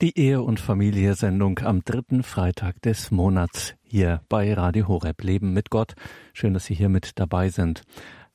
Die Ehe- und Familie-Sendung am dritten Freitag des Monats hier bei Radio Horeb Leben mit Gott. Schön, dass Sie hier mit dabei sind.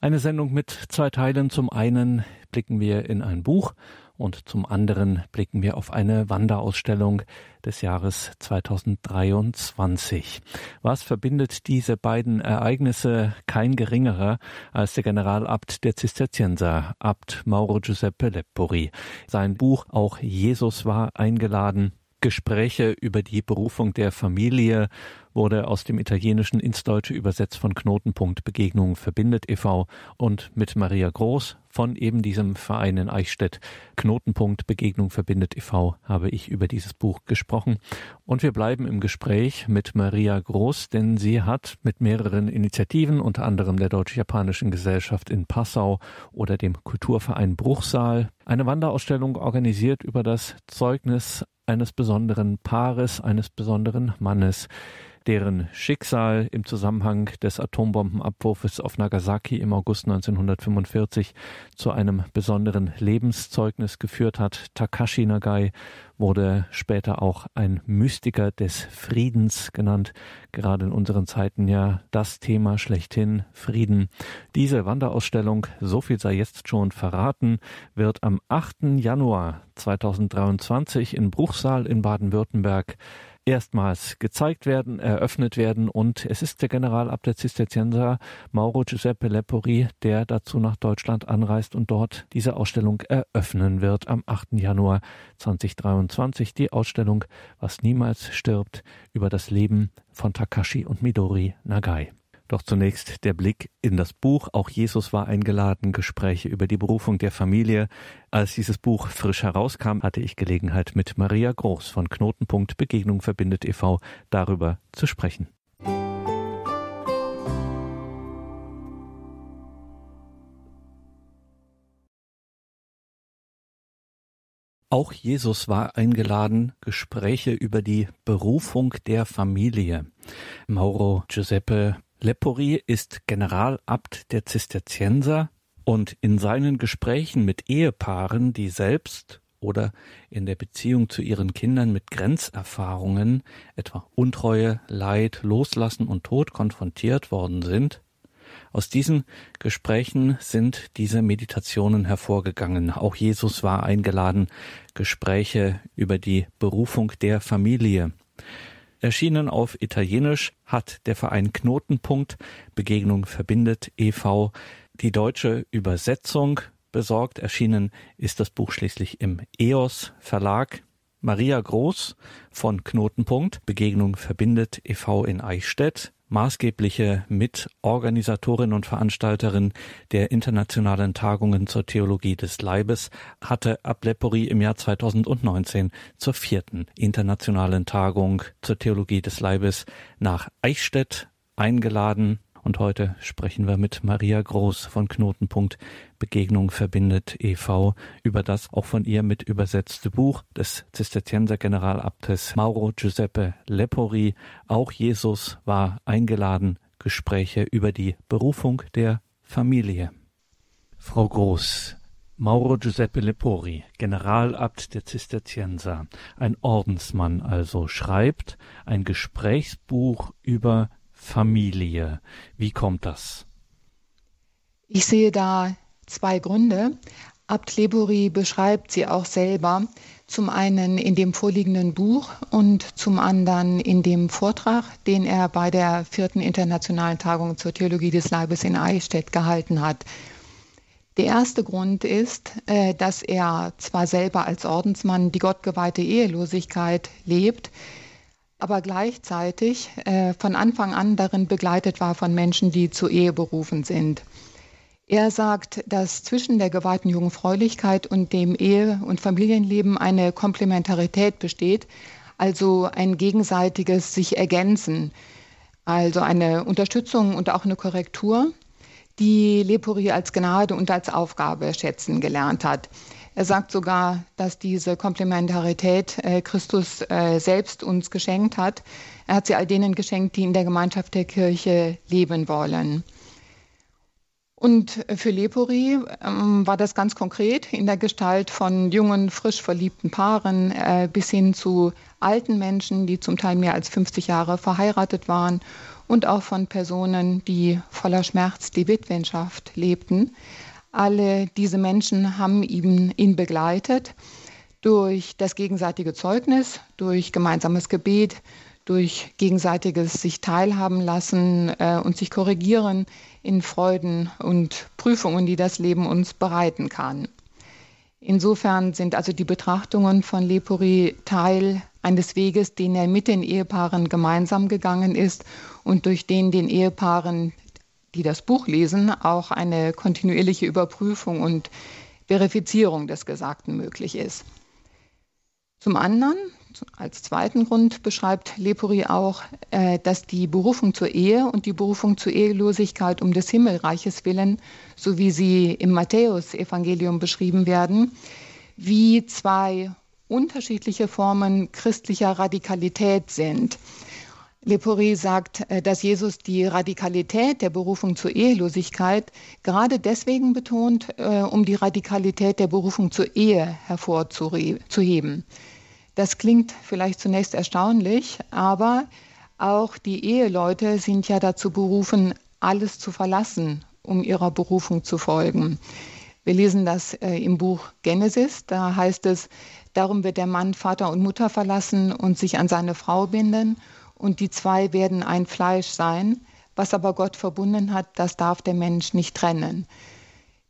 Eine Sendung mit zwei Teilen. Zum einen blicken wir in ein Buch und zum anderen blicken wir auf eine Wanderausstellung des Jahres 2023. Was verbindet diese beiden Ereignisse? Kein geringerer als der Generalabt der Zisterzienser, Abt Mauro Giuseppe Lepori. Sein Buch Auch Jesus war eingeladen Gespräche über die Berufung der Familie wurde aus dem Italienischen ins Deutsche übersetzt von Knotenpunkt Begegnung verbindet e.V. und mit Maria Groß von eben diesem Verein in Eichstätt Knotenpunkt Begegnung verbindet e.V. habe ich über dieses Buch gesprochen und wir bleiben im Gespräch mit Maria Groß, denn sie hat mit mehreren Initiativen, unter anderem der Deutsch-Japanischen Gesellschaft in Passau oder dem Kulturverein Bruchsal, eine Wanderausstellung organisiert über das Zeugnis eines besonderen Paares, eines besonderen Mannes, deren Schicksal im Zusammenhang des Atombombenabwurfs auf Nagasaki im August 1945 zu einem besonderen Lebenszeugnis geführt hat. Takashi Nagai wurde später auch ein Mystiker des Friedens genannt, gerade in unseren Zeiten ja das Thema schlechthin Frieden. Diese Wanderausstellung, so viel sei jetzt schon verraten, wird am 8. Januar 2023 in Bruchsal in Baden-Württemberg erstmals gezeigt werden, eröffnet werden und es ist der Generalabt der Zisterzienser Mauro Giuseppe Lepori, der dazu nach Deutschland anreist und dort diese Ausstellung eröffnen wird am 8. Januar 2023. Die Ausstellung Was niemals stirbt über das Leben von Takashi und Midori Nagai. Doch zunächst der Blick in das Buch. Auch Jesus war eingeladen, Gespräche über die Berufung der Familie. Als dieses Buch frisch herauskam, hatte ich Gelegenheit, mit Maria Groß von Knotenpunkt Begegnung verbindet e.V. darüber zu sprechen. Auch Jesus war eingeladen, Gespräche über die Berufung der Familie. Mauro Giuseppe Lepori ist Generalabt der Zisterzienser und in seinen Gesprächen mit Ehepaaren, die selbst oder in der Beziehung zu ihren Kindern mit Grenzerfahrungen, etwa Untreue, Leid, Loslassen und Tod konfrontiert worden sind, aus diesen Gesprächen sind diese Meditationen hervorgegangen. Auch Jesus war eingeladen, Gespräche über die Berufung der Familie Erschienen auf Italienisch hat der Verein Knotenpunkt Begegnung verbindet e.V. die deutsche Übersetzung besorgt. Erschienen ist das Buch schließlich im EOS Verlag. Maria Groß von Knotenpunkt Begegnung verbindet e.V. in Eichstätt maßgebliche Mitorganisatorin und Veranstalterin der internationalen Tagungen zur Theologie des Leibes, hatte Ablepori im Jahr 2019 zur vierten internationalen Tagung zur Theologie des Leibes nach Eichstätt eingeladen. Und heute sprechen wir mit Maria Groß von Knotenpunkt Begegnung verbindet e.V. über das auch von ihr mit übersetzte Buch des Zisterzienser Generalabtes Mauro Giuseppe Lepori. Auch Jesus war eingeladen. Gespräche über die Berufung der Familie. Frau Groß, Mauro Giuseppe Lepori, Generalabt der Zisterzienser, ein Ordensmann also, schreibt ein Gesprächsbuch über Familie. Wie kommt das? Ich sehe da zwei Gründe. Abt Lebori beschreibt sie auch selber, zum einen in dem vorliegenden Buch und zum anderen in dem Vortrag, den er bei der vierten internationalen Tagung zur Theologie des Leibes in Eichstätt gehalten hat. Der erste Grund ist, äh, dass er zwar selber als Ordensmann die gottgeweihte Ehelosigkeit lebt, aber gleichzeitig äh, von Anfang an darin begleitet war von Menschen, die zur Ehe berufen sind. Er sagt, dass zwischen der geweihten Jungfräulichkeit und dem Ehe- und Familienleben eine Komplementarität besteht, also ein gegenseitiges sich ergänzen, also eine Unterstützung und auch eine Korrektur, die Lepori als Gnade und als Aufgabe schätzen gelernt hat. Er sagt sogar, dass diese Komplementarität äh, Christus äh, selbst uns geschenkt hat. Er hat sie all denen geschenkt, die in der Gemeinschaft der Kirche leben wollen. Und für Lepori ähm, war das ganz konkret in der Gestalt von jungen, frisch verliebten Paaren äh, bis hin zu alten Menschen, die zum Teil mehr als 50 Jahre verheiratet waren und auch von Personen, die voller Schmerz die Witwenschaft lebten. Alle diese Menschen haben ihn, ihn begleitet durch das gegenseitige Zeugnis, durch gemeinsames Gebet, durch gegenseitiges sich teilhaben lassen äh, und sich korrigieren in Freuden und Prüfungen, die das Leben uns bereiten kann. Insofern sind also die Betrachtungen von Lepori Teil eines Weges, den er mit den Ehepaaren gemeinsam gegangen ist und durch den den Ehepaaren, die das Buch lesen, auch eine kontinuierliche Überprüfung und Verifizierung des Gesagten möglich ist. Zum anderen als zweiten Grund beschreibt Lepori auch, äh, dass die Berufung zur Ehe und die Berufung zur Ehelosigkeit um des Himmelreiches willen, so wie sie im Matthäusevangelium beschrieben werden, wie zwei unterschiedliche Formen christlicher Radikalität sind. Lepori sagt, äh, dass Jesus die Radikalität der Berufung zur Ehelosigkeit gerade deswegen betont, äh, um die Radikalität der Berufung zur Ehe hervorzuheben. Das klingt vielleicht zunächst erstaunlich, aber auch die Eheleute sind ja dazu berufen, alles zu verlassen, um ihrer Berufung zu folgen. Wir lesen das äh, im Buch Genesis, da heißt es, darum wird der Mann Vater und Mutter verlassen und sich an seine Frau binden und die zwei werden ein Fleisch sein. Was aber Gott verbunden hat, das darf der Mensch nicht trennen.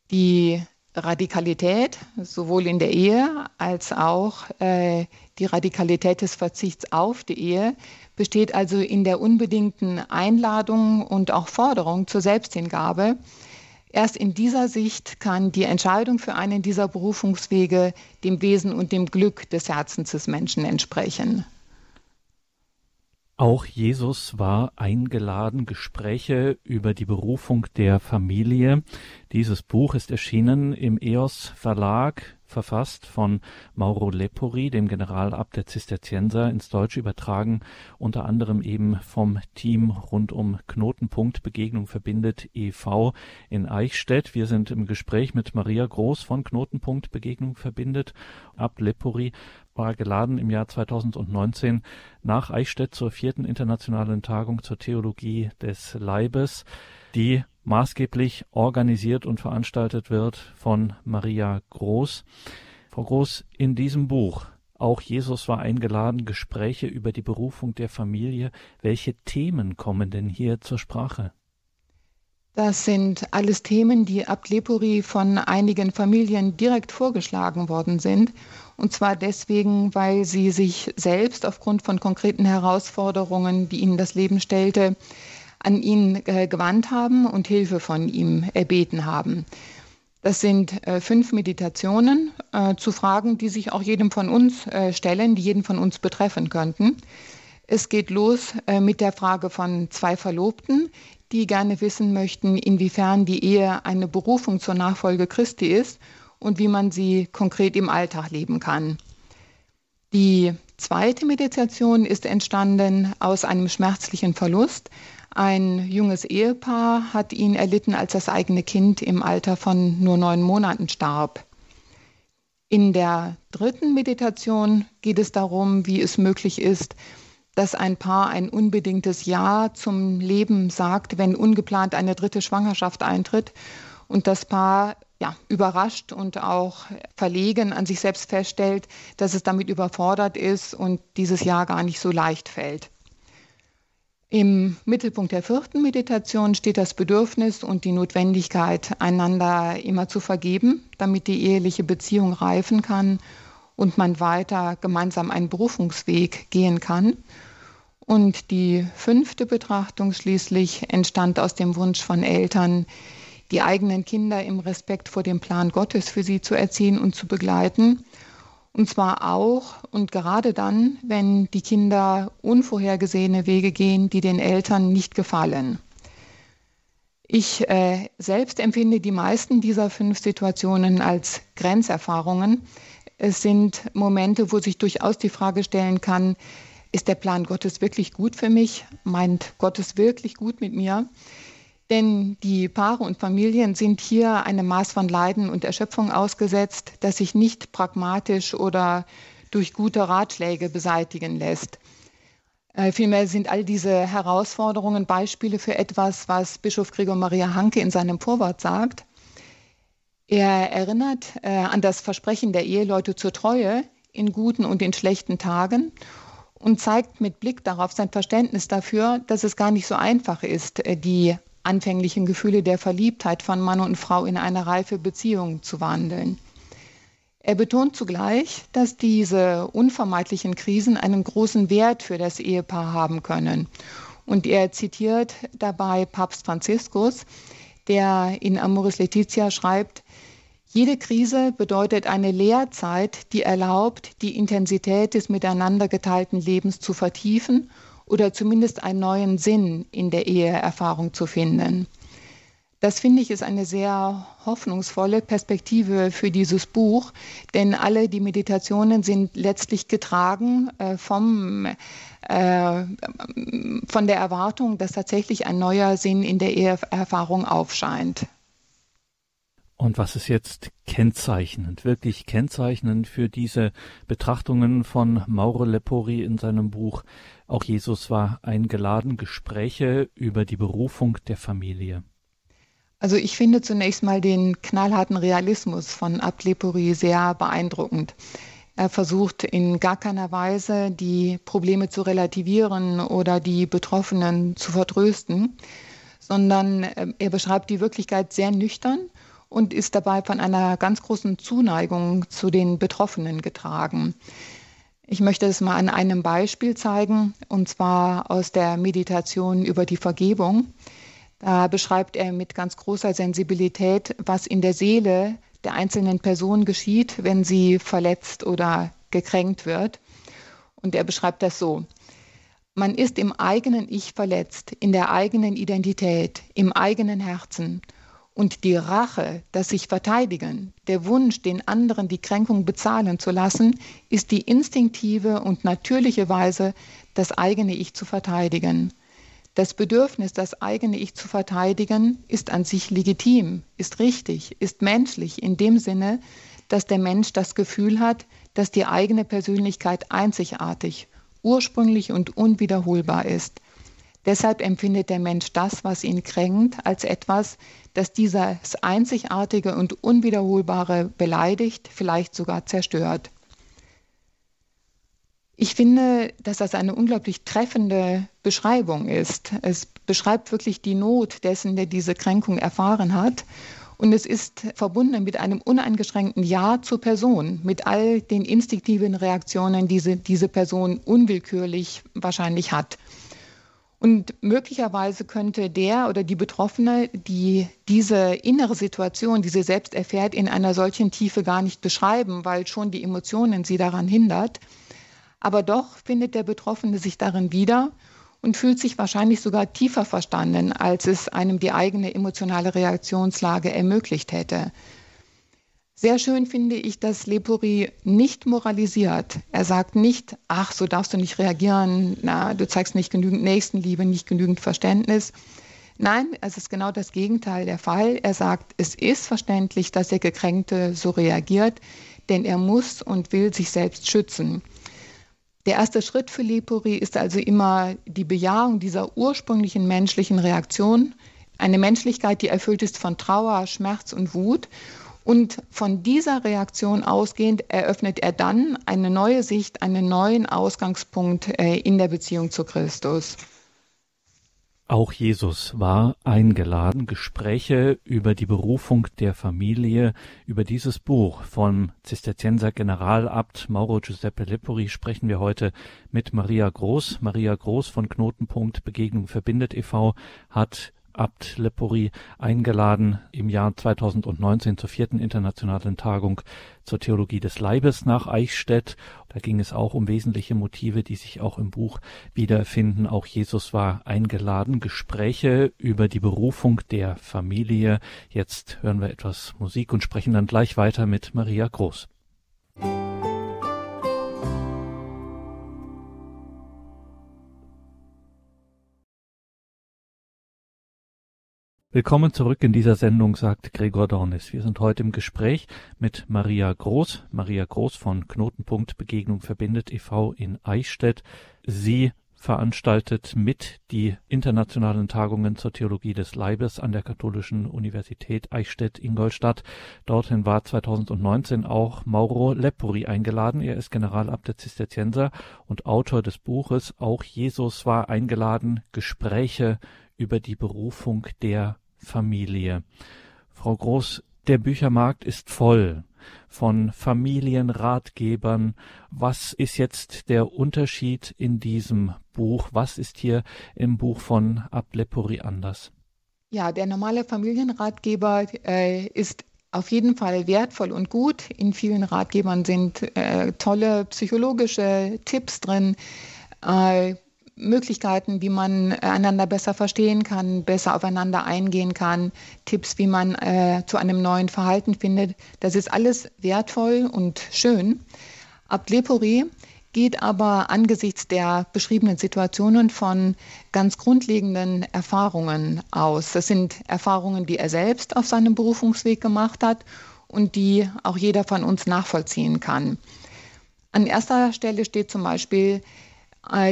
Die Radikalität, sowohl in der Ehe als auch äh, die Radikalität des Verzichts auf die Ehe, besteht also in der unbedingten Einladung und auch Forderung zur Selbsthingabe. Erst in dieser Sicht kann die Entscheidung für einen dieser Berufungswege dem Wesen und dem Glück des Herzens des Menschen entsprechen. Auch Jesus war eingeladen, Gespräche über die Berufung der Familie. Dieses Buch ist erschienen im EOS Verlag, verfasst von Mauro Lepori, dem Generalabt der Zisterzienser, ins Deutsche übertragen, unter anderem eben vom Team rund um Knotenpunkt Begegnung verbindet e.V. in Eichstätt. Wir sind im Gespräch mit Maria Groß von Knotenpunkt Begegnung verbindet. Abt Lepori war geladen im Jahr 2019 nach Eichstätt zur vierten internationalen Tagung zur Theologie des Leibes, die maßgeblich organisiert und veranstaltet wird von Maria Groß. Frau Groß, in diesem Buch auch Jesus war eingeladen, Gespräche über die Berufung der Familie. Welche Themen kommen denn hier zur Sprache? Das sind alles Themen, die ab Lepori von einigen Familien direkt vorgeschlagen worden sind und zwar deswegen, weil sie sich selbst aufgrund von konkreten Herausforderungen, die ihnen das Leben stellte, an ihn äh, gewandt haben und Hilfe von ihm erbeten haben. Das sind äh, fünf Meditationen äh, zu Fragen, die sich auch jedem von uns stellen, die jeden von uns betreffen könnten. Es geht los mit der Frage von zwei Verlobten, die gerne wissen möchten, inwiefern die Ehe eine Berufung zur Nachfolge Christi ist und wie man sie konkret im Alltag leben kann. Die zweite Meditation ist entstanden aus einem schmerzlichen Verlust. Ein junges Ehepaar hat ihn erlitten, als das eigene Kind im Alter von nur neun Monaten starb. In der dritten Meditation geht es darum, wie es möglich ist, dass ein Paar ein unbedingtes Ja zum Leben sagt, wenn ungeplant eine dritte Schwangerschaft eintritt und das Paar ja, überrascht und auch verlegen an sich selbst feststellt, dass es damit überfordert ist und dieses Jahr gar nicht so leicht fällt. Im Mittelpunkt der vierten Meditation steht das Bedürfnis und die Notwendigkeit, einander immer zu vergeben, damit die eheliche Beziehung reifen kann und man weiter gemeinsam einen Berufungsweg gehen kann. Und die fünfte Betrachtung schließlich entstand aus dem Wunsch von Eltern, die eigenen Kinder im Respekt vor dem Plan Gottes für sie zu erziehen und zu begleiten. Und zwar auch und gerade dann, wenn die Kinder unvorhergesehene Wege gehen, die den Eltern nicht gefallen. Ich äh, selbst empfinde die meisten dieser fünf Situationen als Grenzerfahrungen. Es sind Momente, wo sich durchaus die Frage stellen kann, ist der Plan Gottes wirklich gut für mich? Meint Gott es wirklich gut mit mir? Denn die Paare und Familien sind hier einem Maß von Leiden und Erschöpfung ausgesetzt, das sich nicht pragmatisch oder durch gute Ratschläge beseitigen lässt. Äh, vielmehr sind all diese Herausforderungen Beispiele für etwas, was Bischof Gregor Maria Hanke in seinem Vorwort sagt. Er erinnert äh, an das Versprechen der Eheleute zur Treue in guten und in schlechten Tagen und zeigt mit Blick darauf sein Verständnis dafür, dass es gar nicht so einfach ist, äh, die anfänglichen Gefühle der Verliebtheit von Mann und Frau in eine reife Beziehung zu wandeln. Er betont zugleich, dass diese unvermeidlichen Krisen einen großen Wert für das Ehepaar haben können. Und er zitiert dabei Papst Franziskus, der in Amoris Laetitia schreibt, jede Krise bedeutet eine Lehrzeit, die erlaubt, die Intensität des miteinander geteilten Lebens zu vertiefen oder zumindest einen neuen Sinn in der Eheerfahrung zu finden. Das finde ich ist eine sehr hoffnungsvolle Perspektive für dieses Buch, denn alle die Meditationen sind letztlich getragen äh, vom, äh, von der Erwartung, dass tatsächlich ein neuer Sinn in der Eheerfahrung aufscheint. Und was ist jetzt kennzeichnend, wirklich kennzeichnend für diese Betrachtungen von Mauro Lepori in seinem Buch Auch Jesus war eingeladen, Gespräche über die Berufung der Familie? Also ich finde zunächst mal den knallharten Realismus von Abt Lepori sehr beeindruckend. Er versucht in gar keiner Weise, die Probleme zu relativieren oder die Betroffenen zu vertrösten, sondern äh, er beschreibt die Wirklichkeit sehr nüchtern und ist dabei von einer ganz großen Zuneigung zu den Betroffenen getragen. Ich möchte es mal an einem Beispiel zeigen, und zwar aus der Meditation über die Vergebung. Da beschreibt er mit ganz großer Sensibilität, was in der Seele der einzelnen Person geschieht, wenn sie verletzt oder gekränkt wird. Und er beschreibt das so. Man ist im eigenen Ich verletzt, in der eigenen Identität, im eigenen Herzen. Und die Rache, das sich verteidigen, der Wunsch, den anderen die Kränkung bezahlen zu lassen, ist die instinktive und natürliche Weise, das eigene Ich zu verteidigen. Das Bedürfnis, das eigene Ich zu verteidigen, ist an sich legitim, ist richtig, ist menschlich in dem Sinne, dass der Mensch das Gefühl hat, dass die eigene Persönlichkeit einzigartig, ursprünglich und unwiederholbar ist. Deshalb empfindet der Mensch das, was ihn kränkt, als etwas, das dieses Einzigartige und Unwiederholbare beleidigt, vielleicht sogar zerstört. Ich finde, dass das eine unglaublich treffende Beschreibung ist. Es beschreibt wirklich die Not dessen, der diese Kränkung erfahren hat. Und es ist verbunden mit einem uneingeschränkten Ja zur Person, mit all den instinktiven Reaktionen, die diese, Person unwillkürlich wahrscheinlich hat. Und möglicherweise könnte der oder die Betroffene, die diese innere Situation, die sie selbst erfährt, in einer solchen Tiefe gar nicht beschreiben, weil schon die Emotionen sie daran hindert. Aber doch findet der Betroffene sich darin wieder und fühlt sich wahrscheinlich sogar tiefer verstanden, als es einem die eigene emotionale Reaktionslage ermöglicht hätte. Sehr schön finde ich, dass Lepori nicht moralisiert. Er sagt nicht, ach, so darfst du nicht reagieren, na, du zeigst nicht genügend Nächstenliebe, nicht genügend Verständnis. Nein, es ist genau das Gegenteil der Fall. Er sagt, es ist verständlich, dass der Gekränkte so reagiert, denn er muss und will sich selbst schützen. Der erste Schritt für Lepori ist also immer die Bejahung dieser ursprünglichen menschlichen Reaktion, eine Menschlichkeit, die erfüllt ist von Trauer, Schmerz und Wut. Und von dieser Reaktion ausgehend eröffnet er dann eine neue Sicht, einen neuen Ausgangspunkt äh, in der Beziehung zu Christus. Auch Jesus war eingeladen, Gespräche über die Berufung der Familie, über dieses Buch von Zisterzienser Generalabt Mauro Giuseppe Lepori sprechen wir heute mit Maria Groß. Maria Groß von Knotenpunkt Begegnung verbindet e.V. hat Abt Lepori eingeladen im Jahr 2019 zur vierten internationalen Tagung zur Theologie des Leibes nach Eichstätt. Da ging es auch um wesentliche Motive, die sich auch im Buch wiederfinden. Auch Jesus war eingeladen. Gespräche über die Berufung der Familie. Jetzt hören wir etwas Musik und sprechen dann gleich weiter mit Maria Groß. Willkommen zurück in dieser Sendung, sagt Gregor Dornis. Wir sind heute im Gespräch mit Maria Groß. Maria Groß von Knotenpunkt Begegnung verbindet e.V. in Eichstätt. Sie veranstaltet mit die internationalen Tagungen zur Theologie des Leibes an der Katholischen Universität Eichstätt-Ingolstadt. Dorthin war 2019 auch Mauro Lepori eingeladen. Er ist Generalabt der Zisterzienser und Autor des Buches Auch Jesus war eingeladen, Gespräche über die Berufung der Familie. Frau Groß, der Büchermarkt ist voll von Familienratgebern. Was ist jetzt der Unterschied in diesem Buch? Was ist hier im Buch von Ablepori anders? Ja, der normale Familienratgeber äh, ist auf jeden Fall wertvoll und gut. In vielen Ratgebern sind äh, tolle psychologische Tipps drin, äh, Möglichkeiten, wie man einander besser verstehen kann, besser aufeinander eingehen kann, Tipps, wie man äh, zu einem neuen Verhalten findet. Das ist alles wertvoll und schön. Ablepori geht aber angesichts der beschriebenen Situationen von ganz grundlegenden Erfahrungen aus. Das sind Erfahrungen, die er selbst auf seinem Berufungsweg gemacht hat und die auch jeder von uns nachvollziehen kann. An erster Stelle steht zum Beispiel äh,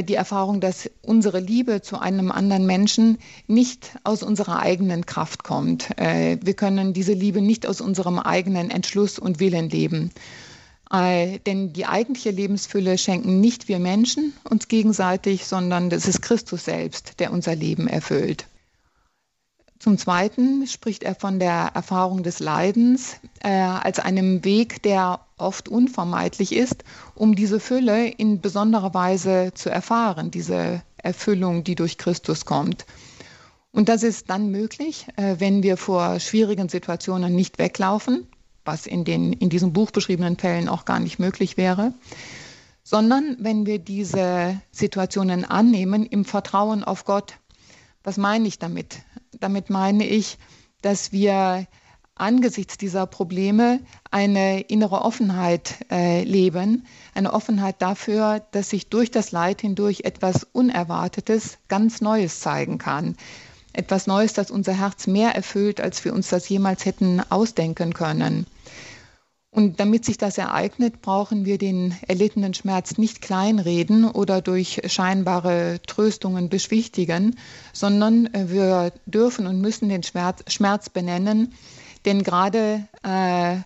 die Erfahrung, dass unsere Liebe zu einem anderen Menschen nicht aus unserer eigenen Kraft kommt. Äh, wir können diese Liebe nicht aus unserem eigenen Entschluss und Willen leben. Äh, denn die eigentliche Lebensfülle schenken nicht wir Menschen uns gegenseitig, sondern es ist Christus selbst, der unser Leben erfüllt. Zum Zweiten spricht er von der Erfahrung des Leidens äh, als einem Weg, der oft unvermeidlich ist, um diese Fülle in besonderer Weise zu erfahren, diese Erfüllung, die durch Christus kommt. Und das ist dann möglich, äh, wenn wir vor schwierigen Situationen nicht weglaufen, was in den in diesem Buch beschriebenen Fällen auch gar nicht möglich wäre, sondern wenn wir diese Situationen annehmen im Vertrauen auf Gott. Was meine ich damit? Damit meine ich, dass wir angesichts dieser Probleme eine innere Offenheit äh, leben, eine Offenheit dafür, dass sich durch das Leid hindurch etwas Unerwartetes, ganz Neues zeigen kann. Etwas Neues, das unser Herz mehr erfüllt, als wir uns das jemals hätten ausdenken können. Und damit sich das ereignet, brauchen wir den erlittenen Schmerz nicht kleinreden oder durch scheinbare Tröstungen beschwichtigen, sondern wir dürfen und müssen den Schmerz, Schmerz benennen. Denn gerade äh,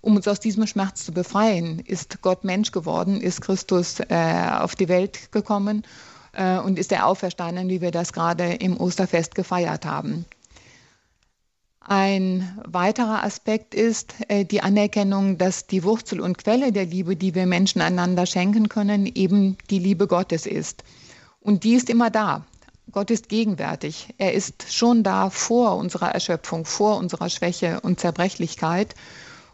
um uns aus diesem Schmerz zu befreien, ist Gott Mensch geworden, ist Christus äh, auf die Welt gekommen äh, und ist er auferstanden, wie wir das gerade im Osterfest gefeiert haben. Ein weiterer Aspekt ist äh, die Anerkennung, dass die Wurzel und Quelle der Liebe, die wir Menschen einander schenken können, eben die Liebe Gottes ist. Und die ist immer da. Gott ist gegenwärtig. Er ist schon da vor unserer Erschöpfung, vor unserer Schwäche und Zerbrechlichkeit.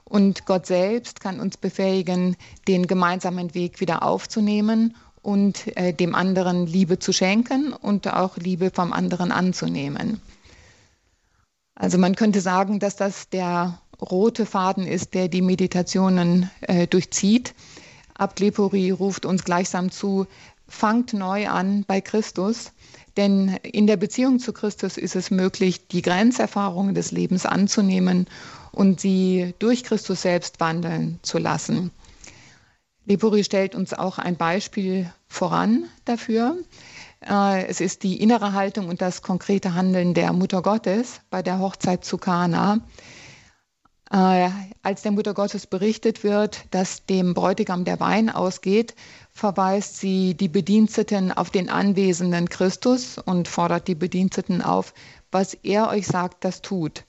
Und Gott selbst kann uns befähigen, den gemeinsamen Weg wieder aufzunehmen und äh, dem anderen Liebe zu schenken und auch Liebe vom anderen anzunehmen. Also man könnte sagen, dass das der rote Faden ist, der die Meditationen äh, durchzieht. Ablepori ruft uns gleichsam zu, fangt neu an bei Christus, denn in der Beziehung zu Christus ist es möglich, die Grenzerfahrungen des Lebens anzunehmen und sie durch Christus selbst wandeln zu lassen. Lepori stellt uns auch ein Beispiel voran dafür. Äh, es ist die innere Haltung und das konkrete Handeln der Mutter Gottes bei der Hochzeit zu Kana. Äh, als der Mutter Gottes berichtet wird, dass dem Bräutigam der Wein ausgeht, verweist sie die Bediensteten auf den anwesenden Christus und fordert die Bediensteten auf, was er euch sagt, das tut.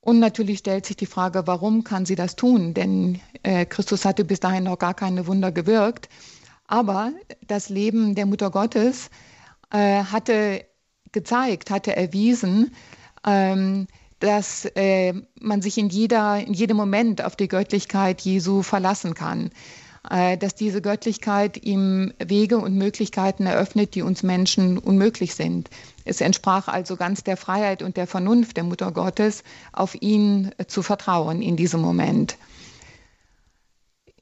Und natürlich stellt sich die Frage, warum kann sie das tun? Denn äh, Christus hatte bis dahin noch gar keine Wunder gewirkt. Aber das Leben der Mutter Gottes äh, hatte gezeigt, hatte erwiesen, ähm, dass äh, man sich in, jeder, in jedem Moment auf die Göttlichkeit Jesu verlassen kann. Äh, dass diese Göttlichkeit ihm Wege und Möglichkeiten eröffnet, die uns Menschen unmöglich sind. Es entsprach also ganz der Freiheit und der Vernunft der Mutter Gottes, auf ihn zu vertrauen in diesem Moment.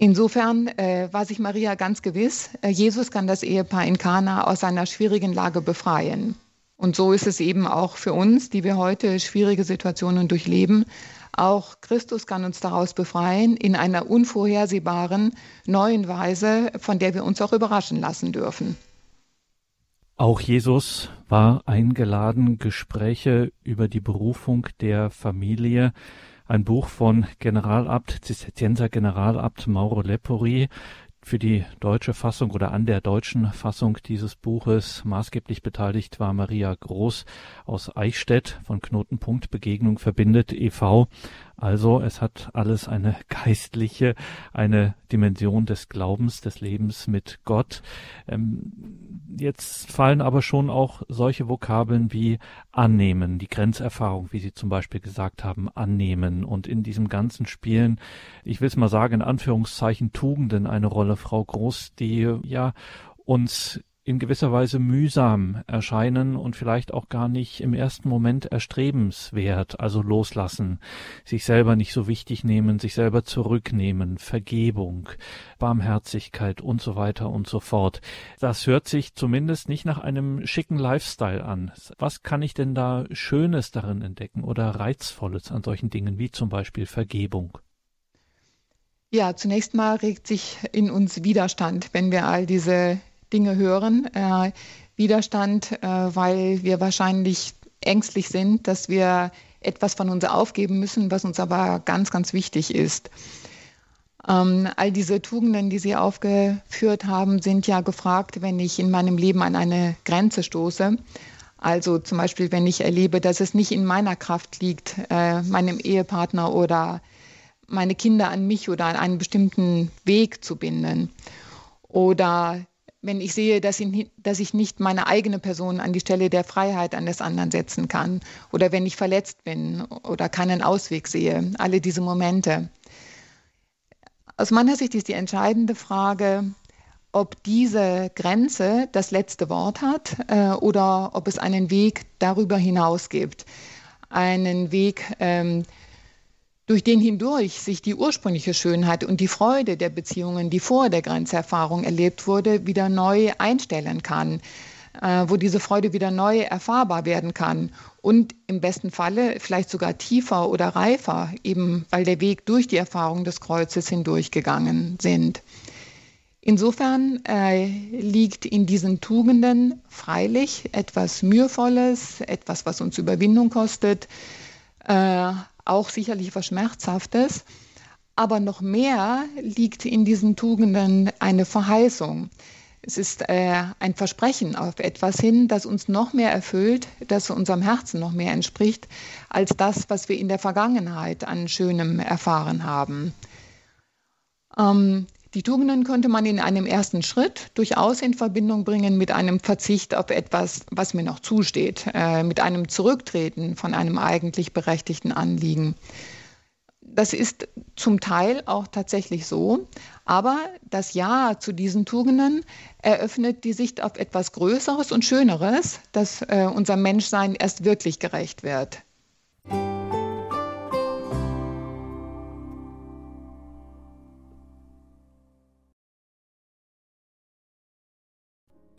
Insofern äh, war sich Maria ganz gewiss, äh, Jesus kann das Ehepaar in Kana aus seiner schwierigen Lage befreien. Und so ist es eben auch für uns, die wir heute schwierige Situationen durchleben. Auch Christus kann uns daraus befreien in einer unvorhersehbaren, neuen Weise, von der wir uns auch überraschen lassen dürfen. Auch Jesus war eingeladen, Gespräche über die Berufung der Familie. Ein Buch von Generalabt, Zisterzienser Generalabt Mauro Lepori, für die deutsche Fassung oder an der deutschen Fassung dieses Buches maßgeblich beteiligt war Maria Groß aus Eichstätt von Knotenpunkt Begegnung verbindet e.V. Also es hat alles eine geistliche, eine Dimension des Glaubens, des Lebens mit Gott. Ähm, jetzt fallen aber schon auch solche Vokabeln wie annehmen, die Grenzerfahrung, wie Sie zum Beispiel gesagt haben, annehmen und in diesem ganzen Spielen, ich will es mal sagen, in Anführungszeichen Tugenden eine Rolle, Frau Groß, die ja uns in gewisser Weise mühsam erscheinen und vielleicht auch gar nicht im ersten Moment erstrebenswert, also loslassen, sich selber nicht so wichtig nehmen, sich selber zurücknehmen, Vergebung, Barmherzigkeit und so weiter und so fort. Das hört sich zumindest nicht nach einem schicken Lifestyle an. Was kann ich denn da Schönes darin entdecken oder Reizvolles an solchen Dingen wie zum Beispiel Vergebung? Ja, zunächst mal regt sich in uns Widerstand, wenn wir all diese Dinge hören. Äh, Widerstand, äh, weil wir wahrscheinlich ängstlich sind, dass wir etwas von uns aufgeben müssen, was uns aber ganz, ganz wichtig ist. Ähm, all diese Tugenden, die Sie aufgeführt haben, sind ja gefragt, wenn ich in meinem Leben an eine Grenze stoße. Also zum Beispiel, wenn ich erlebe, dass es nicht in meiner Kraft liegt, äh, meinem Ehepartner oder meine Kinder an mich oder an einen bestimmten Weg zu binden. Oder wenn ich sehe, dass ich, dass ich nicht meine eigene Person an die Stelle der Freiheit eines anderen setzen kann oder wenn ich verletzt bin oder keinen Ausweg sehe, alle diese Momente. Aus meiner Sicht ist die entscheidende Frage, ob diese Grenze das letzte Wort hat äh, oder ob es einen Weg darüber hinaus gibt. Einen Weg, ähm, durch den hindurch sich die ursprüngliche Schönheit und die Freude der Beziehungen, die vor der Grenzerfahrung erlebt wurde, wieder neu einstellen kann, äh, wo diese Freude wieder neu erfahrbar werden kann und im besten Falle vielleicht sogar tiefer oder reifer, eben weil der Weg durch die Erfahrung des Kreuzes hindurchgegangen sind. Insofern äh, liegt in diesen Tugenden freilich etwas Mühevolles, etwas, was uns Überwindung kostet, äh, auch sicherlich was Schmerzhaftes. Aber noch mehr liegt in diesen Tugenden eine Verheißung. Es ist äh, ein Versprechen auf etwas hin, das uns noch mehr erfüllt, das unserem Herzen noch mehr entspricht, als das, was wir in der Vergangenheit an Schönem erfahren haben. Ähm, die Tugenden könnte man in einem ersten Schritt durchaus in Verbindung bringen mit einem Verzicht auf etwas, was mir noch zusteht, äh, mit einem Zurücktreten von einem eigentlich berechtigten Anliegen. Das ist zum Teil auch tatsächlich so, aber das Ja zu diesen Tugenden eröffnet die Sicht auf etwas Größeres und Schöneres, dass äh, unser Menschsein erst wirklich gerecht wird.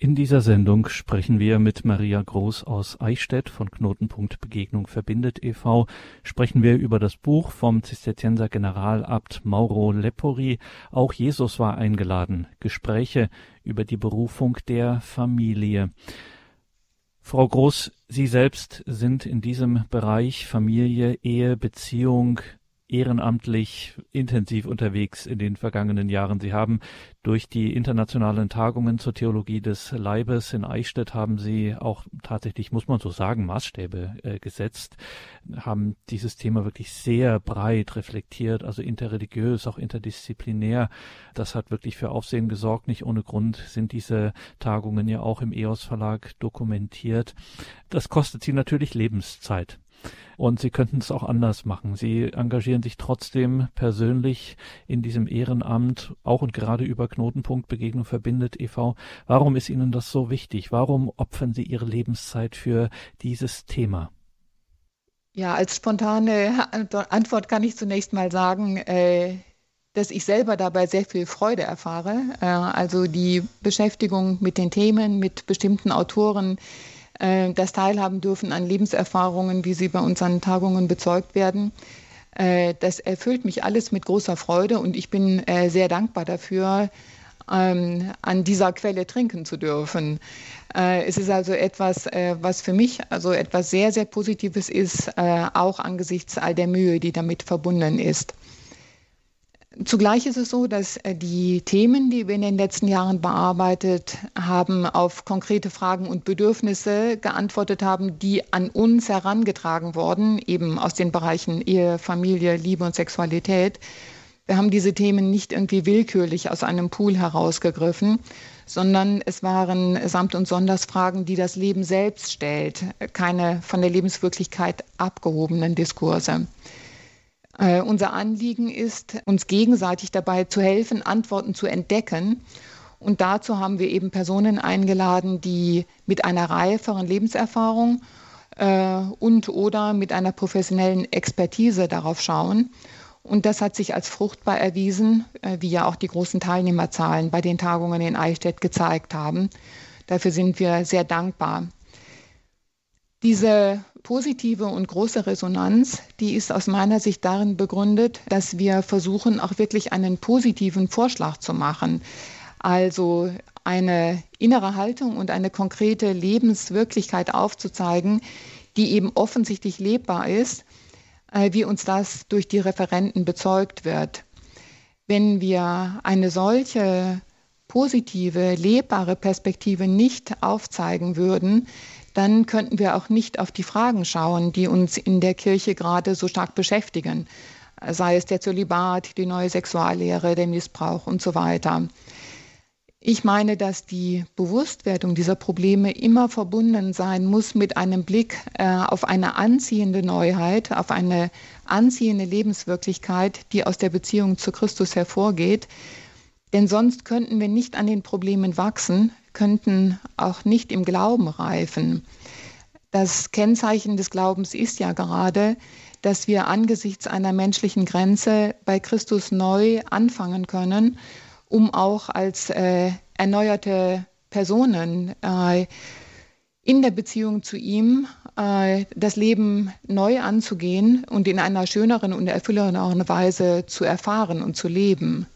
In dieser Sendung sprechen wir mit Maria Groß aus Eichstätt von Knotenpunkt Begegnung verbindet e.V. Sprechen wir über das Buch vom Zisterzienser Generalabt Mauro Lepori. Auch Jesus war eingeladen. Gespräche über die Berufung der Familie. Frau Groß, Sie selbst sind in diesem Bereich Familie, Ehe, Beziehung ehrenamtlich intensiv unterwegs in den vergangenen Jahren. Sie haben durch die internationalen Tagungen zur Theologie des Leibes in Eichstätt haben Sie auch tatsächlich, muss man so sagen, Maßstäbe äh, gesetzt, haben dieses Thema wirklich sehr breit reflektiert, also interreligiös, auch interdisziplinär. Das hat wirklich für Aufsehen gesorgt. Nicht ohne Grund sind diese Tagungen ja auch im EOS Verlag dokumentiert. Das kostet Sie natürlich Lebenszeit. Und sie könnten es auch anders machen. Sie engagieren sich trotzdem persönlich in diesem Ehrenamt, auch und gerade über Knotenpunkt Begegnung verbindet e.V. Warum ist Ihnen das so wichtig? Warum opfern Sie Ihre Lebenszeit für dieses Thema? Ja, als spontane Antwort kann ich zunächst mal sagen, äh, dass ich selber dabei sehr viel Freude erfahre. Äh, also die Beschäftigung mit den Themen, mit bestimmten Autoren, äh, das Teilhaben dürfen an Lebenserfahrungen, wie sie bei unseren Tagungen bezeugt werden. Äh, das erfüllt mich alles mit großer Freude und ich bin äh, sehr dankbar dafür, ähm, an dieser Quelle trinken zu dürfen. Äh, es ist also etwas, äh, was für mich also etwas sehr, sehr Positives ist, äh, auch angesichts all der Mühe, die damit verbunden ist. Zugleich ist es so, dass äh, die Themen, die wir in den letzten Jahren bearbeitet haben, auf konkrete Fragen und Bedürfnisse geantwortet haben, die an uns herangetragen wurden, eben aus den Bereichen Ehe, Familie, Liebe und Sexualität. Wir haben diese Themen nicht irgendwie willkürlich aus einem Pool herausgegriffen, sondern es waren Samt- und Sondersfragen, die das Leben selbst stellt, keine von der Lebenswirklichkeit abgehobenen Diskurse. Äh, unser Anliegen ist, uns gegenseitig dabei zu helfen, Antworten zu entdecken. Und dazu haben wir eben Personen eingeladen, die mit einer reiferen Lebenserfahrung äh, und oder mit einer professionellen Expertise darauf schauen. Und das hat sich als fruchtbar erwiesen, äh, wie ja auch die großen Teilnehmerzahlen bei den Tagungen in Eichstätt gezeigt haben. Dafür sind wir sehr dankbar. Diese positive und große Resonanz, die ist aus meiner Sicht darin begründet, dass wir versuchen, auch wirklich einen positiven Vorschlag zu machen. Also eine innere Haltung und eine konkrete Lebenswirklichkeit aufzuzeigen, die eben offensichtlich lebbar ist, äh, wie uns das durch die Referenten bezeugt wird. Wenn wir eine solche positive, lebbare Perspektive nicht aufzeigen würden, dann könnten wir auch nicht auf die Fragen schauen, die uns in der Kirche gerade so stark beschäftigen, sei es der Zölibat, die neue Sexuallehre, der Missbrauch und so weiter. Ich meine, dass die Bewusstwerdung dieser Probleme immer verbunden sein muss mit einem Blick äh, auf eine anziehende Neuheit, auf eine anziehende Lebenswirklichkeit, die aus der Beziehung zu Christus hervorgeht. Denn sonst könnten wir nicht an den Problemen wachsen, könnten auch nicht im Glauben reifen. Das Kennzeichen des Glaubens ist ja gerade, dass wir angesichts einer menschlichen Grenze bei Christus neu anfangen können, um auch als äh, erneuerte Personen äh, in der Beziehung zu ihm äh, das Leben neu anzugehen und in einer schöneren und erfüllenderen Weise zu erfahren und zu leben.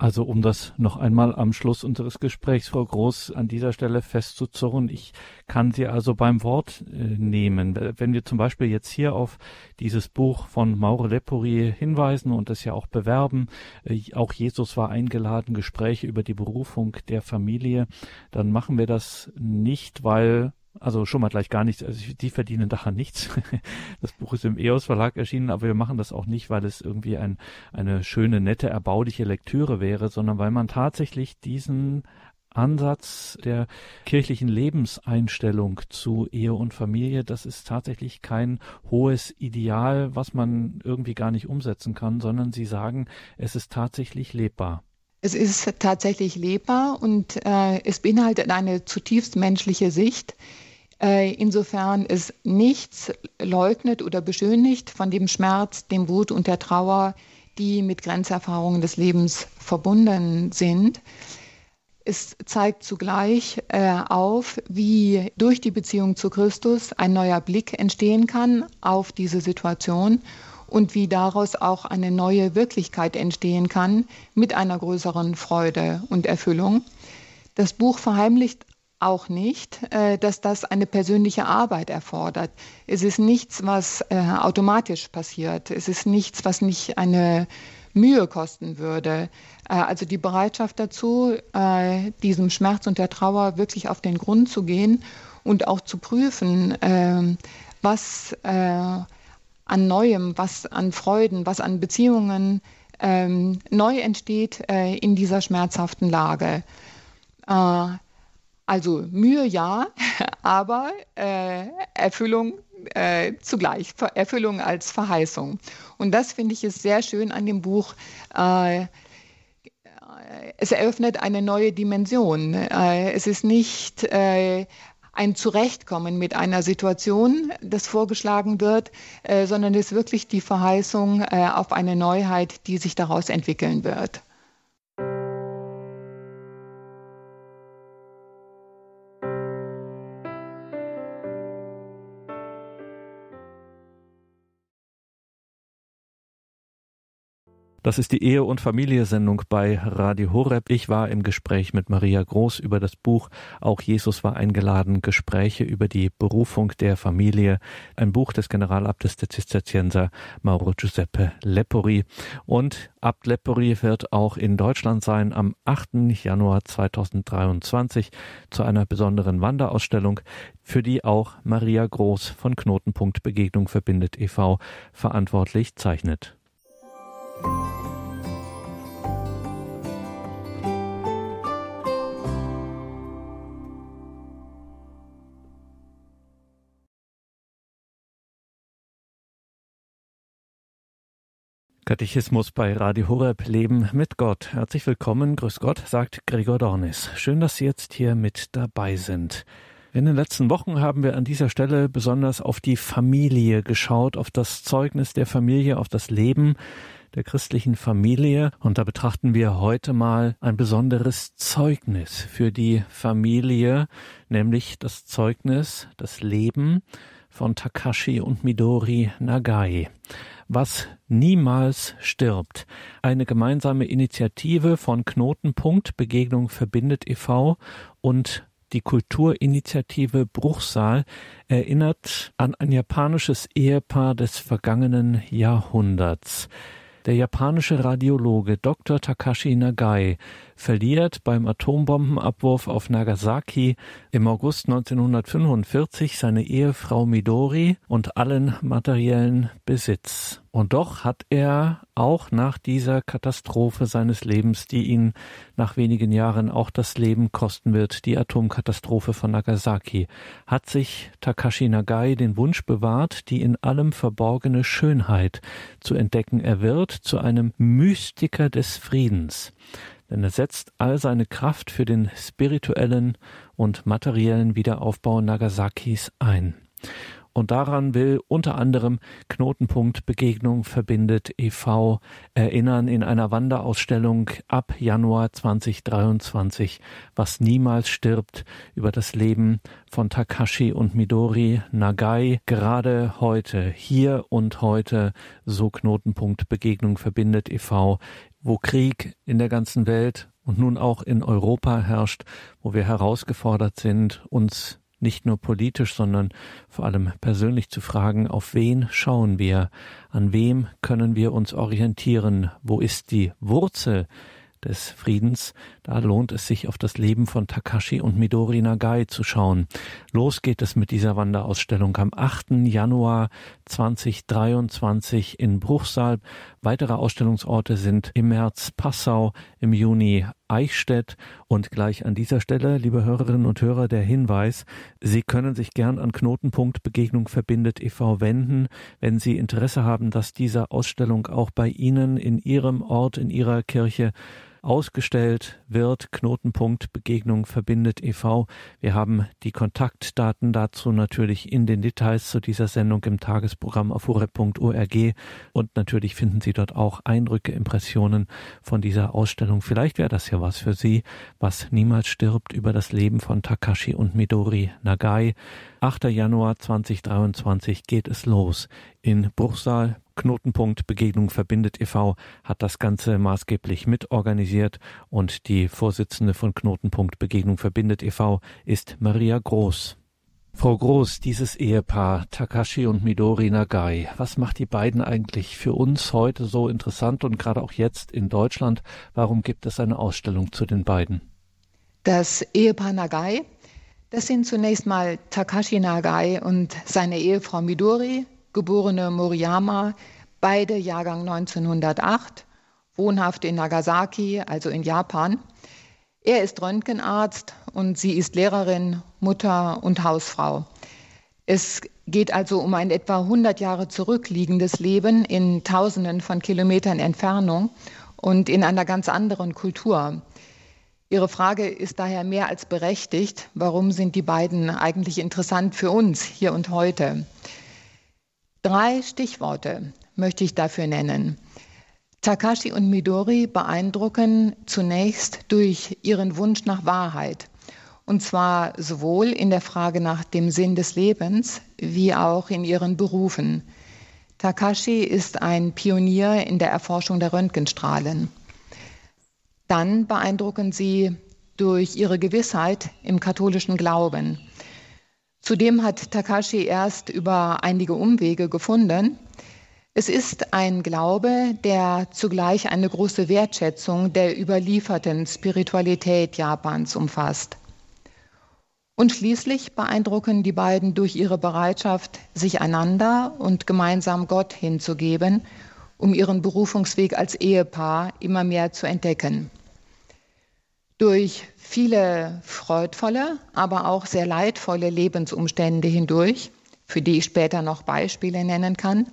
Also um das noch einmal am Schluss unseres Gesprächs, Frau Groß, an dieser Stelle festzuzurren, ich kann Sie also beim Wort äh, nehmen. Wenn wir zum Beispiel jetzt hier auf dieses Buch von Maure Lepori hinweisen und es ja auch bewerben, äh, auch Jesus war eingeladen, Gespräche über die Berufung der Familie, dann machen wir das nicht, weil also schon mal gleich gar nichts. Also die verdienen daran nichts. Das Buch ist im EOS Verlag erschienen, aber wir machen das auch nicht, weil es irgendwie ein, eine schöne, nette, erbauliche Lektüre wäre, sondern weil man tatsächlich diesen Ansatz der kirchlichen Lebenseinstellung zu Ehe und Familie, das ist tatsächlich kein hohes Ideal, was man irgendwie gar nicht umsetzen kann, sondern sie sagen, es ist tatsächlich lebbar. Es ist tatsächlich lebbar und äh, es beinhaltet eine zutiefst menschliche Sicht. Äh, insofern es nichts leugnet oder beschönigt von dem Schmerz, dem Wut und der Trauer, die mit Grenzerfahrungen des Lebens verbunden sind. Es zeigt zugleich äh, auf, wie durch die Beziehung zu Christus ein neuer Blick entstehen kann auf diese Situation und wie daraus auch eine neue Wirklichkeit entstehen kann mit einer größeren Freude und Erfüllung. Das Buch verheimlicht auch nicht, äh, dass das eine persönliche Arbeit erfordert. Es ist nichts, was äh, automatisch passiert. Es ist nichts, was nicht eine Mühe kosten würde. Äh, also die Bereitschaft dazu, diesem Schmerz und der Trauer wirklich auf den Grund zu gehen und auch zu prüfen, was an Neuem, was an Freuden, was an Beziehungen ähm, neu entsteht in dieser schmerzhaften Lage. Also Mühe ja, aber äh, Erfüllung äh, zugleich, Erfüllung als Verheißung. Und das finde ich ist sehr schön an dem Buch. Äh, es eröffnet eine neue Dimension. Äh, es ist nicht äh, ein Zurechtkommen mit einer Situation, das vorgeschlagen wird, äh, sondern es ist wirklich die Verheißung auf eine Neuheit, die sich daraus entwickeln wird. Das ist die Ehe- und Familie-Sendung bei Radio Horeb. Ich war im Gespräch mit Maria Groß über das Buch Auch Jesus war eingeladen, Gespräche über die Berufung der Familie. Ein Buch des Generalabtes der Zisterzienser Mauro Giuseppe Lepori. Und Abt Lepori wird auch in Deutschland sein am 8. Januar 2023 zu einer besonderen Wanderausstellung, für die auch Maria Groß von Knotenpunkt Begegnung verbindet e.V. verantwortlich zeichnet. Katechismus bei Radio Horeb Leben mit Gott. Herzlich willkommen, grüß Gott, sagt Gregor Dornis. Schön, dass Sie jetzt hier mit dabei sind. In den letzten Wochen haben wir an dieser Stelle besonders auf die Familie geschaut, auf das Zeugnis der Familie, auf das Leben der christlichen Familie. Und da betrachten wir heute mal ein besonderes Zeugnis für die Familie, nämlich das Zeugnis, das Leben von Takashi und Midori Nagai was niemals stirbt. Eine gemeinsame Initiative von Knotenpunkt Begegnung verbindet e.V. und die Kulturinitiative Bruchsal erinnert an ein japanisches Ehepaar des vergangenen Jahrhunderts. Der japanische Radiologe Dr. Takashi Nagai verliert beim Atombombenabwurf auf Nagasaki im August 1945 seine Ehefrau Midori und allen materiellen Besitz. Und doch hat er auch nach dieser Katastrophe seines Lebens, die ihn nach wenigen Jahren auch das Leben kosten wird, die Atomkatastrophe von Nagasaki, hat sich Takashi Nagai den Wunsch bewahrt, die in allem verborgene Schönheit zu entdecken. Er wird zu einem Mystiker des Friedens denn er setzt all seine Kraft für den spirituellen und materiellen Wiederaufbau Nagasakis ein. Und daran will unter anderem Knotenpunkt Begegnung verbindet e.V. erinnern in einer Wanderausstellung ab Januar 2023, was niemals stirbt, über das Leben von Takashi und Midori Nagai. Gerade heute, hier und heute, so Knotenpunkt Begegnung verbindet e.V., wo Krieg in der ganzen Welt und nun auch in Europa herrscht, wo wir herausgefordert sind, uns nicht nur politisch, sondern vor allem persönlich zu fragen, auf wen schauen wir, an wem können wir uns orientieren, wo ist die Wurzel des Friedens, da lohnt es sich auf das Leben von Takashi und Midori Nagai zu schauen. Los geht es mit dieser Wanderausstellung am 8. Januar 2023 in Bruchsal. Weitere Ausstellungsorte sind im März Passau, im Juni Eichstätt und gleich an dieser Stelle, liebe Hörerinnen und Hörer, der Hinweis, Sie können sich gern an Knotenpunkt Begegnung verbindet e.V. wenden, wenn Sie Interesse haben, dass diese Ausstellung auch bei Ihnen in Ihrem Ort, in Ihrer Kirche ausgestellt wird. Knotenpunkt Begegnung verbindet e.V. Wir haben die Kontaktdaten dazu natürlich in den Details zu dieser Sendung im Tagesprogramm auf horeb.org und natürlich finden Sie dort auch Eindrücke, Impressionen von dieser Ausstellung. Vielleicht wäre das ja was für Sie, was niemals stirbt über das Leben von Takashi und Midori Nagai. 8. Januar 2023 geht es los in Bruchsal Knotenpunkt Begegnung verbindet e.V. hat das Ganze maßgeblich mitorganisiert und die Vorsitzende von Knotenpunkt Begegnung verbindet e.V. ist Maria Groß. Frau Groß, dieses Ehepaar Takashi und Midori Nagai, was macht die beiden eigentlich für uns heute so interessant und gerade auch jetzt in Deutschland? Warum gibt es eine Ausstellung zu den beiden? Das Ehepaar Nagai, das sind zunächst mal Takashi Nagai und seine Ehefrau Midori, geborene Moriyama, beide Jahrgang 1908, wohnhaft in Nagasaki, also in Japan. Er ist Röntgenarzt und sie ist Lehrerin, Mutter und Hausfrau. Es geht also um ein etwa 100 Jahre zurückliegendes Leben in Tausenden von Kilometern Entfernung und in einer ganz anderen Kultur. Ihre Frage ist daher mehr als berechtigt. Warum sind die beiden eigentlich interessant für uns hier und heute? Drei Stichworte möchte ich dafür nennen. Takashi und Midori beeindrucken zunächst durch ihren Wunsch nach Wahrheit. Und zwar sowohl in der Frage nach dem Sinn des Lebens wie auch in ihren Berufen. Takashi ist ein Pionier in der Erforschung der Röntgenstrahlen. Dann beeindrucken sie durch ihre Gewissheit im katholischen Glauben. Zudem hat Takashi erst über einige Umwege gefunden. Es ist ein Glaube, der zugleich eine große Wertschätzung der überlieferten Spiritualität Japans umfasst. Und schließlich beeindrucken die beiden durch ihre Bereitschaft, sich einander und gemeinsam Gott hinzugeben, um ihren Berufungsweg als Ehepaar immer mehr zu entdecken. Durch viele freudvolle, aber auch sehr leidvolle Lebensumstände hindurch, für die ich später noch Beispiele nennen kann,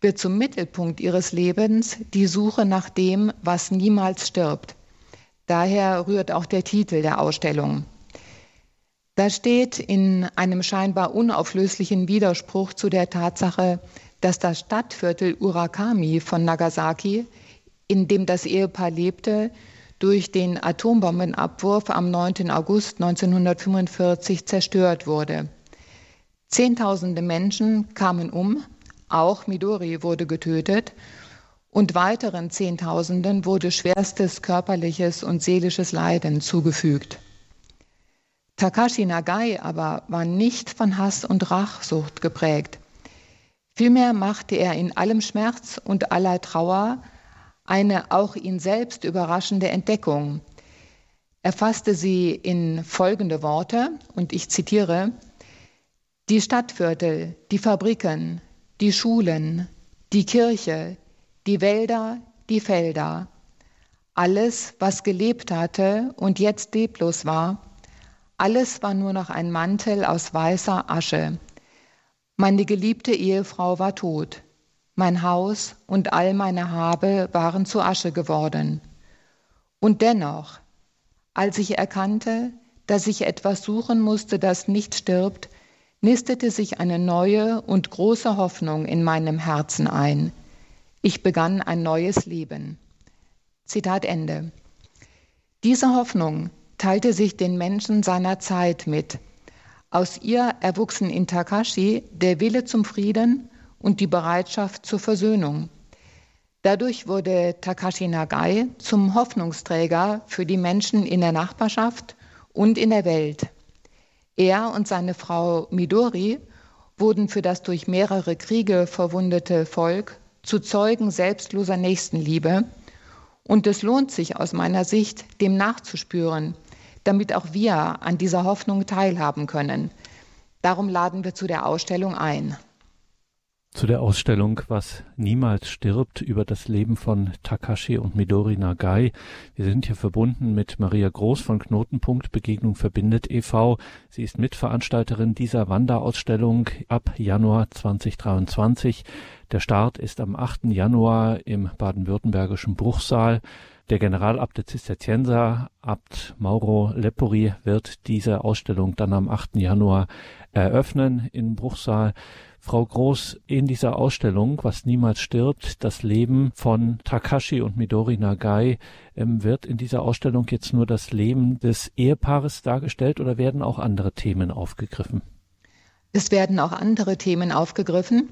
wird zum Mittelpunkt ihres Lebens die Suche nach dem, was niemals stirbt. Daher rührt auch der Titel der Ausstellung. Da steht in einem scheinbar unauflöslichen Widerspruch zu der Tatsache, dass das Stadtviertel Urakami von Nagasaki, in dem das Ehepaar lebte, durch den Atombombenabwurf am 9. August 1945 zerstört wurde. Zehntausende Menschen kamen um, auch Midori wurde getötet und weiteren Zehntausenden wurde schwerstes körperliches und seelisches Leiden zugefügt. Takashi Nagai aber war nicht von Hass und Rachsucht geprägt. Vielmehr machte er in allem Schmerz und aller Trauer eine auch ihn selbst überraschende Entdeckung. Er fasste sie in folgende Worte, und ich zitiere, die Stadtviertel, die Fabriken, die Schulen, die Kirche, die Wälder, die Felder, alles, was gelebt hatte und jetzt leblos war, alles war nur noch ein Mantel aus weißer Asche. Meine geliebte Ehefrau war tot. Mein Haus und all meine Habe waren zu Asche geworden. Und dennoch, als ich erkannte, dass ich etwas suchen musste, das nicht stirbt, nistete sich eine neue und große Hoffnung in meinem Herzen ein. Ich begann ein neues Leben. Zitat Ende. Diese Hoffnung teilte sich den Menschen seiner Zeit mit. Aus ihr erwuchsen in Takashi der Wille zum Frieden und die Bereitschaft zur Versöhnung. Dadurch wurde Takashi Nagai zum Hoffnungsträger für die Menschen in der Nachbarschaft und in der Welt. Er und seine Frau Midori wurden für das durch mehrere Kriege verwundete Volk zu Zeugen selbstloser Nächstenliebe. Und es lohnt sich aus meiner Sicht, dem nachzuspüren, damit auch wir an dieser Hoffnung teilhaben können. Darum laden wir zu der Ausstellung ein. Zu der Ausstellung Was niemals stirbt über das Leben von Takashi und Midori Nagai. Wir sind hier verbunden mit Maria Groß von Knotenpunkt Begegnung verbindet e.V. Sie ist Mitveranstalterin dieser Wanderausstellung ab Januar 2023. Der Start ist am 8. Januar im baden-württembergischen Bruchsal. Der Generalabt der Zisterzienser, Abt Mauro Lepori, wird diese Ausstellung dann am 8. Januar eröffnen in Bruchsal. Frau Groß, in dieser Ausstellung, was niemals stirbt, das Leben von Takashi und Midori Nagai, ähm, wird in dieser Ausstellung jetzt nur das Leben des Ehepaares dargestellt oder werden auch andere Themen aufgegriffen? Es werden auch andere Themen aufgegriffen,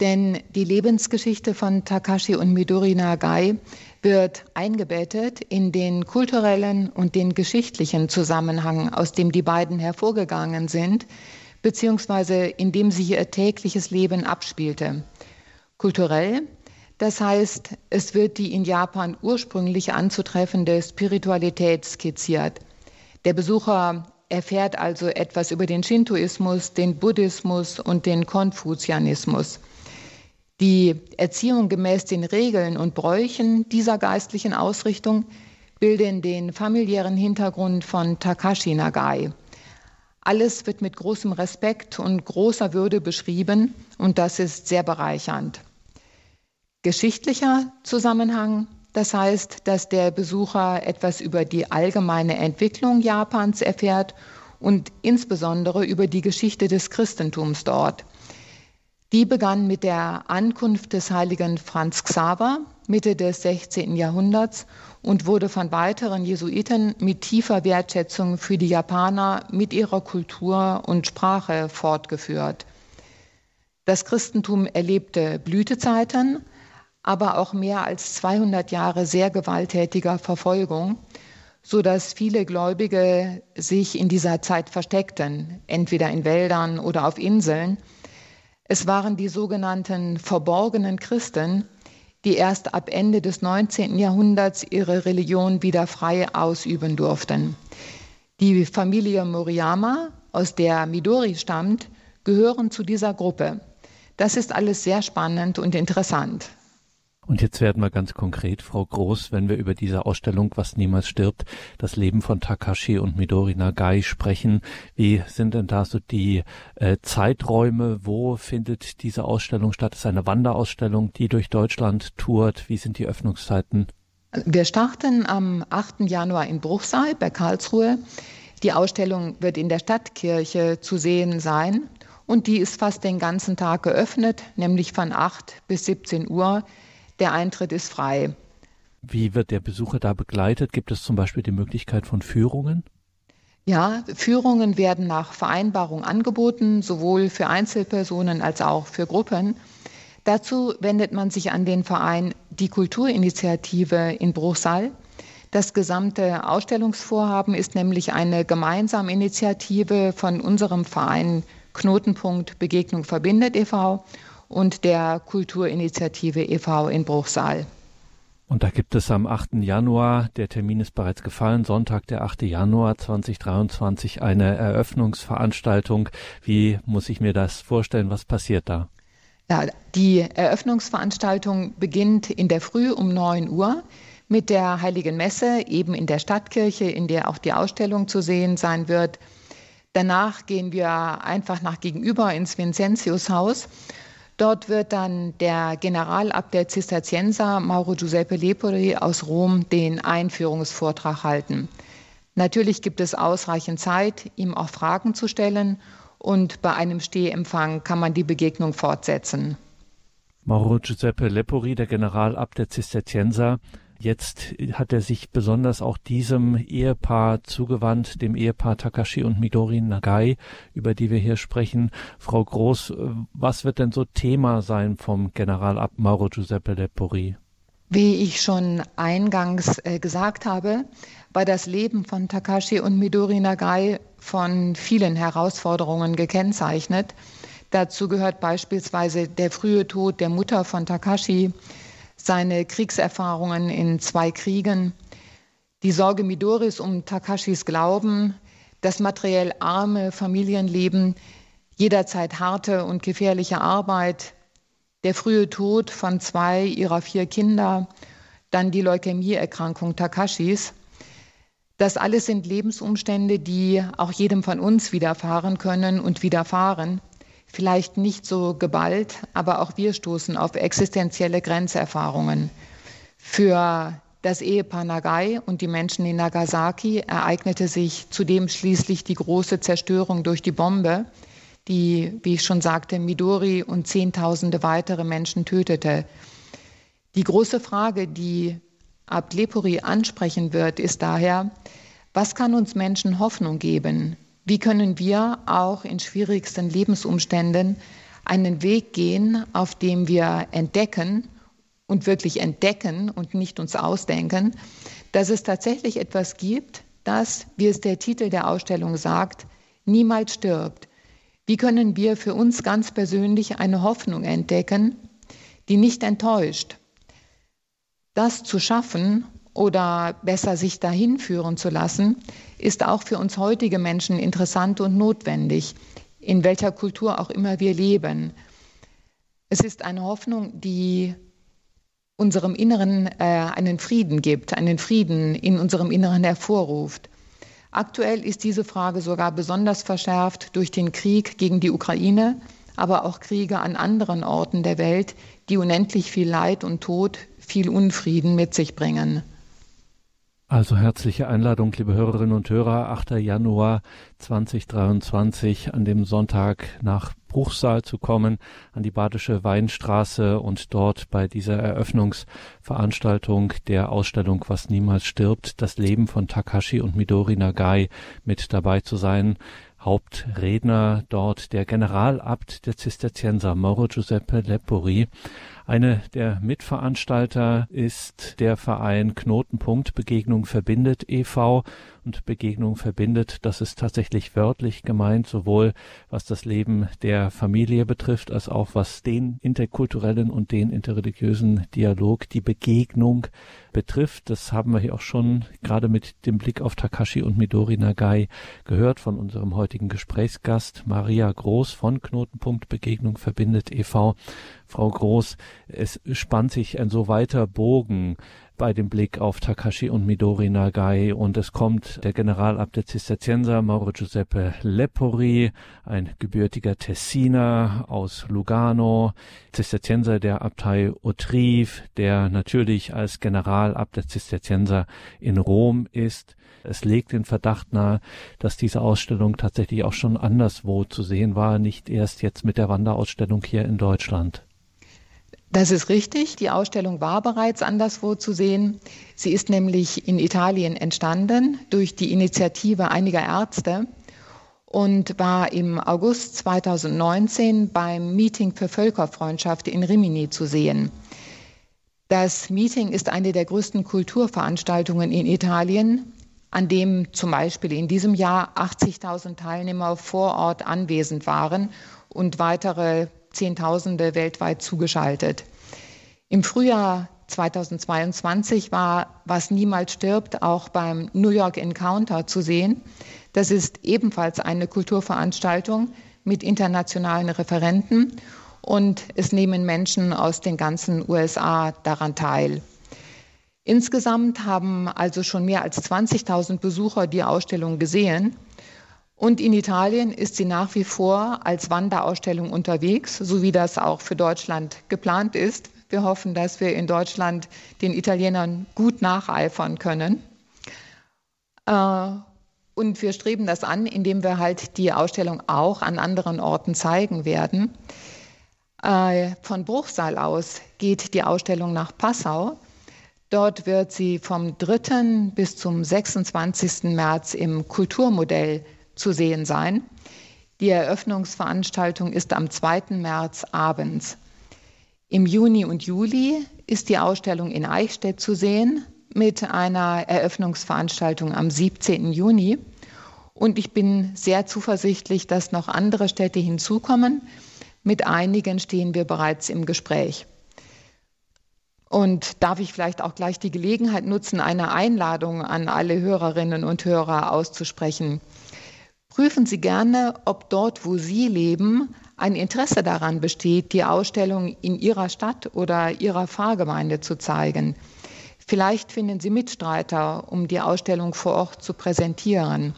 denn die Lebensgeschichte von Takashi und Midori Nagai wird eingebettet in den kulturellen und den geschichtlichen Zusammenhang, aus dem die beiden hervorgegangen sind, beziehungsweise in dem sich ihr tägliches Leben abspielte. Kulturell, das heißt, es wird die in Japan ursprünglich anzutreffende Spiritualität skizziert. Der Besucher erfährt also etwas über den Shintoismus, den Buddhismus und den Konfuzianismus. Die Erziehung gemäß den Regeln und Bräuchen dieser geistlichen Ausrichtung bilden den familiären Hintergrund von Takashi Nagai. Alles wird mit großem Respekt und großer Würde beschrieben und das ist sehr bereichernd. Geschichtlicher Zusammenhang, das heißt, dass der Besucher etwas über die allgemeine Entwicklung Japans erfährt und insbesondere über die Geschichte des Christentums dort. Die begann mit der Ankunft des heiligen Franz Xaver Mitte des 16. Jahrhunderts und wurde von weiteren Jesuiten mit tiefer Wertschätzung für die Japaner mit ihrer Kultur und Sprache fortgeführt. Das Christentum erlebte Blütezeiten, aber auch mehr als 200 Jahre sehr gewalttätiger Verfolgung, so dass viele Gläubige sich in dieser Zeit versteckten, entweder in Wäldern oder auf Inseln. Es waren die sogenannten verborgenen Christen, die erst ab Ende des 19. Jahrhunderts ihre Religion wieder frei ausüben durften. Die Familie Moriyama, aus der Midori stammt, gehören zu dieser Gruppe. Das ist alles sehr spannend und interessant. Und jetzt werden wir ganz konkret, Frau Groß, wenn wir über diese Ausstellung Was niemals stirbt, das Leben von Takashi und Midori Nagai sprechen. Wie sind denn da so die äh, Zeiträume? Wo findet diese Ausstellung statt? Es ist eine Wanderausstellung, die durch Deutschland tourt. Wie sind die Öffnungszeiten? Wir starten am 8. Januar in Bruchsal bei Karlsruhe. Die Ausstellung wird in der Stadtkirche zu sehen sein und die ist fast den ganzen Tag geöffnet, nämlich von 8 bis 17 Uhr. Der Eintritt ist frei. Wie wird der Besucher da begleitet? Gibt es zum Beispiel die Möglichkeit von Führungen? Ja, Führungen werden nach Vereinbarung angeboten, sowohl für Einzelpersonen als auch für Gruppen. Dazu wendet man sich an den Verein Die Kulturinitiative in Bruchsal. Das gesamte Ausstellungsvorhaben ist nämlich eine gemeinsame Initiative von unserem Verein Knotenpunkt Begegnung verbindet e.V. und der Kulturinitiative e.V. in Bruchsal. Und da gibt es am 8. Januar, der Termin ist bereits gefallen, Sonntag, der 8. Januar 2023, eine Eröffnungsveranstaltung. Wie muss ich mir das vorstellen? Was passiert da? Ja, die Eröffnungsveranstaltung beginnt in der Früh um 9 Uhr mit der Heiligen Messe, eben in der Stadtkirche, in der auch die Ausstellung zu sehen sein wird. Danach gehen wir einfach nach gegenüber ins Vincentiushaus. Dort wird dann der Generalabt der Zisterzienser Mauro Giuseppe Lepori aus Rom den Einführungsvortrag halten. Natürlich gibt es ausreichend Zeit, ihm auch Fragen zu stellen und bei einem Stehempfang kann man die Begegnung fortsetzen. Mauro Giuseppe Lepori, der Generalabt der Zisterzienser, Jetzt hat er sich besonders auch diesem Ehepaar zugewandt, dem Ehepaar Takashi und Midori Nagai, über die wir hier sprechen. Frau Groß, was wird denn so Thema sein vom Generalabt Mauro Giuseppe Lepori? Wie ich schon eingangs äh, gesagt habe, war das Leben von Takashi und Midori Nagai von vielen Herausforderungen gekennzeichnet. Dazu gehört beispielsweise der frühe Tod der Mutter von Takashi, seine Kriegserfahrungen in zwei Kriegen, die Sorge Midoris um Takashis Glauben, das materiell arme Familienleben, jederzeit harte und gefährliche Arbeit, der frühe Tod von zwei ihrer vier Kinder, dann die Leukämieerkrankung Takashis. Das alles sind Lebensumstände, die auch jedem von uns widerfahren können und widerfahren vielleicht nicht so geballt, aber auch wir stoßen auf existenzielle Grenzerfahrungen. Für das Ehepaar Nagai und die Menschen in Nagasaki ereignete sich zudem schließlich die große Zerstörung durch die Bombe, die, wie ich schon sagte, Midori und Zehntausende weitere Menschen tötete. Die große Frage, die Abd Lepori ansprechen wird, ist daher, was kann uns Menschen Hoffnung geben? Wie können wir auch in schwierigsten Lebensumständen einen Weg gehen, auf dem wir entdecken und wirklich entdecken und nicht uns ausdenken, dass es tatsächlich etwas gibt, das, wie es der Titel der Ausstellung sagt, niemals stirbt. Wie können wir für uns ganz persönlich eine Hoffnung entdecken, die nicht enttäuscht? Das zu schaffen oder besser sich dahin führen zu lassen, ist auch für uns heutige Menschen interessant und notwendig, in welcher Kultur auch immer wir leben. Es ist eine Hoffnung, die unserem Inneren äh, einen Frieden gibt, einen Frieden in unserem Inneren hervorruft. Aktuell ist diese Frage sogar besonders verschärft durch den Krieg gegen die Ukraine, aber auch Kriege an anderen Orten der Welt, die unendlich viel Leid und Tod, viel Unfrieden mit sich bringen. Also herzliche Einladung, liebe Hörerinnen und Hörer, 8. Januar 2023 an dem Sonntag nach Bruchsal zu kommen, an die Badische Weinstraße und dort bei dieser Eröffnungsveranstaltung der Ausstellung Was niemals stirbt, das Leben von Takashi und Midori Nagai mit dabei zu sein. Hauptredner dort der Generalabt der Zisterzienser Mauro Giuseppe Lepori. Eine der Mitveranstalter ist der Verein Knotenpunkt Begegnung verbindet e.V. und Begegnung verbindet, das ist tatsächlich wörtlich gemeint, sowohl was das Leben der Familie betrifft, als auch was den interkulturellen und den interreligiösen Dialog, die Begegnung betrifft. Das haben wir hier auch schon gerade mit dem Blick auf Takashi und Midori Nagai gehört von unserem heutigen Gesprächsgast Maria Groß von Knotenpunkt Begegnung verbindet e.V. Frau Groß, es spannt sich ein so weiter Bogen bei dem Blick auf Takashi und Midori Nagai und es kommt der Generalabt der Zisterzienser Mauro Giuseppe Lepori, ein gebürtiger Tessiner aus Lugano, Zisterzienser der Abtei Autrive, der natürlich als Generalabt der Zisterzienser in Rom ist. Es legt den Verdacht nahe, dass diese Ausstellung tatsächlich auch schon anderswo zu sehen war, nicht erst jetzt mit der Wanderausstellung hier in Deutschland. Das ist richtig. Die Ausstellung war bereits anderswo zu sehen. Sie ist nämlich in Italien entstanden durch die Initiative einiger Ärzte und war im August 2019 beim Meeting für Völkerfreundschaft in Rimini zu sehen. Das Meeting ist eine der größten Kulturveranstaltungen in Italien, an dem zum Beispiel in diesem Jahr 80.000 Teilnehmer vor Ort anwesend waren und weitere Zehntausende weltweit zugeschaltet. Im Frühjahr 2022 war Was niemals stirbt auch beim New York Encounter zu sehen. Das ist ebenfalls eine Kulturveranstaltung mit internationalen Referenten und es nehmen Menschen aus den ganzen USA daran teil. Insgesamt haben also schon mehr als 20.000 Besucher die Ausstellung gesehen und in Italien ist sie nach wie vor als Wanderausstellung unterwegs, so wie das auch für Deutschland geplant ist. Wir hoffen, dass wir in Deutschland den Italienern gut nacheifern können. Äh, und wir streben das an, indem wir halt die Ausstellung auch an anderen Orten zeigen werden. Äh, von Bruchsal aus geht die Ausstellung nach Passau. Dort wird sie vom 3. bis zum 26. März im Kulturmodell zu sehen sein. Die Eröffnungsveranstaltung ist am 2. März abends. Im Juni und Juli ist die Ausstellung in Eichstätt zu sehen mit einer Eröffnungsveranstaltung am 17. Juni. Und ich bin sehr zuversichtlich, dass noch andere Städte hinzukommen. Mit einigen stehen wir bereits im Gespräch. Und darf ich vielleicht auch gleich die Gelegenheit nutzen, eine Einladung an alle Hörerinnen und Hörer auszusprechen. Prüfen Sie gerne, ob dort, wo Sie leben, ein Interesse daran besteht, die Ausstellung in Ihrer Stadt oder Ihrer Pfarrgemeinde zu zeigen. Vielleicht finden Sie Mitstreiter, um die Ausstellung vor Ort zu präsentieren.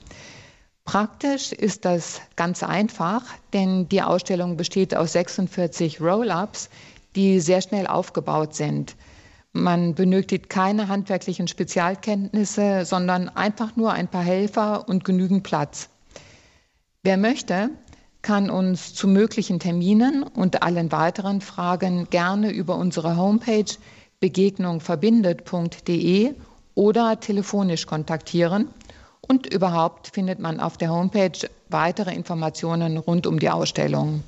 Praktisch ist das ganz einfach, denn die Ausstellung besteht aus 46 Roll-ups, die sehr schnell aufgebaut sind. Man benötigt keine handwerklichen Spezialkenntnisse, sondern einfach nur ein paar Helfer und genügend Platz. Wer möchte, kann uns zu möglichen Terminen und allen weiteren Fragen gerne über unsere Homepage begegnungverbindet.de oder telefonisch kontaktieren. Und überhaupt findet man auf der Homepage weitere Informationen rund um die Ausstellung.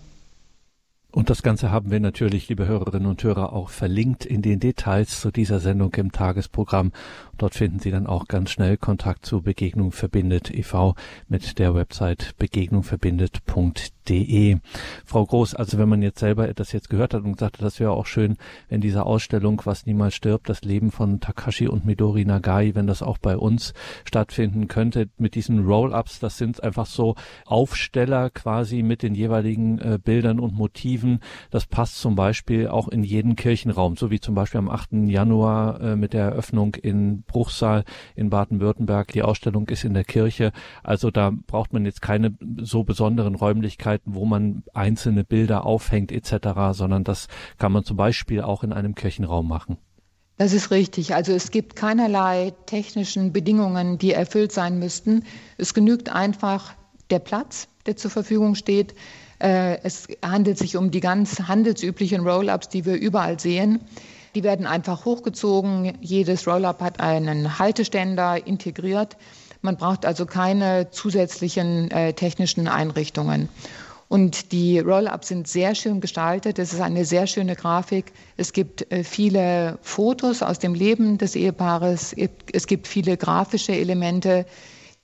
Und das Ganze haben wir natürlich, liebe Hörerinnen und Hörer, auch verlinkt in den Details zu dieser Sendung im Tagesprogramm. Dort finden Sie dann auch ganz schnell Kontakt zu Begegnung verbindet e.V. mit der Website begegnungverbindet.de. Frau Groß, also wenn man jetzt selber das jetzt gehört hat und hat, das wäre auch schön, wenn diese Ausstellung, was niemals stirbt, das Leben von Takashi und Midori Nagai, wenn das auch bei uns stattfinden könnte, mit diesen Roll-ups, das sind einfach so Aufsteller quasi mit den jeweiligen äh, Bildern und Motiven Motiven. Das passt zum Beispiel auch in jeden Kirchenraum, so wie zum Beispiel am 8. Januar äh, mit der Eröffnung in Bruchsal in Baden-Württemberg. Die Ausstellung ist in der Kirche. Also da braucht man jetzt keine so besonderen Räumlichkeiten, wo man einzelne Bilder aufhängt etc., sondern das kann man zum Beispiel auch in einem Kirchenraum machen. Das ist richtig. Also es gibt keinerlei technischen Bedingungen, die erfüllt sein müssten. Es genügt einfach der Platz, der zur Verfügung steht, äh, es handelt sich um die ganz handelsüblichen Roll-ups, die wir überall sehen. Die werden einfach hochgezogen. Jedes Roll-up hat einen Halteständer integriert. Man braucht also keine zusätzlichen äh, technischen Einrichtungen. Und die Roll-ups sind sehr schön gestaltet. Es ist eine sehr schöne Grafik. Es gibt äh, viele Fotos aus dem Leben des Ehepaares. Es gibt viele grafische Elemente,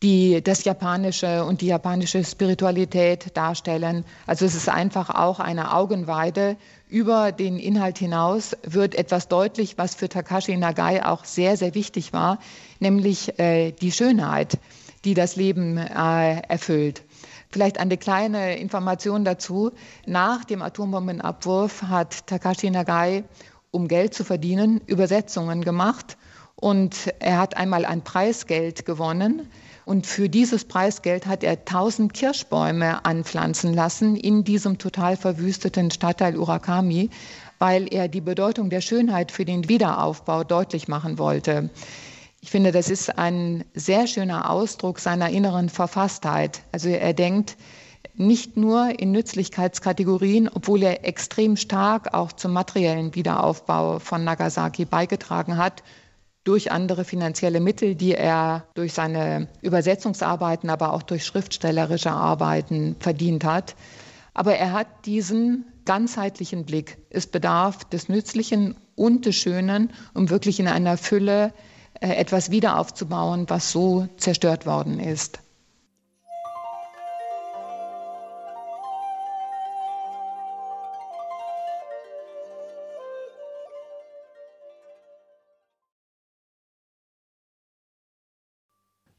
die das Japanische und die japanische Spiritualität darstellen. Also es ist einfach auch eine Augenweide. Über den Inhalt hinaus wird etwas deutlich, was für Takashi Nagai auch sehr, sehr wichtig war, nämlich äh, die Schönheit, die das Leben äh, erfüllt. Vielleicht eine kleine Information dazu. Nach dem Atombombenabwurf hat Takashi Nagai, um Geld zu verdienen, Übersetzungen gemacht. Und er hat einmal ein Preisgeld gewonnen. Und für dieses Preisgeld hat er 1000 Kirschbäume anpflanzen lassen in diesem total verwüsteten Stadtteil Urakami, weil er die Bedeutung der Schönheit für den Wiederaufbau deutlich machen wollte. Ich finde, das ist ein sehr schöner Ausdruck seiner inneren Verfasstheit. Also er denkt nicht nur in Nützlichkeitskategorien, obwohl er extrem stark auch zum materiellen Wiederaufbau von Nagasaki beigetragen hat, durch andere finanzielle Mittel, die er durch seine Übersetzungsarbeiten, aber auch durch schriftstellerische Arbeiten verdient hat. Aber er hat diesen ganzheitlichen Blick. Es bedarf des Nützlichen und des Schönen, um wirklich in einer Fülle äh, etwas wieder aufzubauen, was so zerstört worden ist.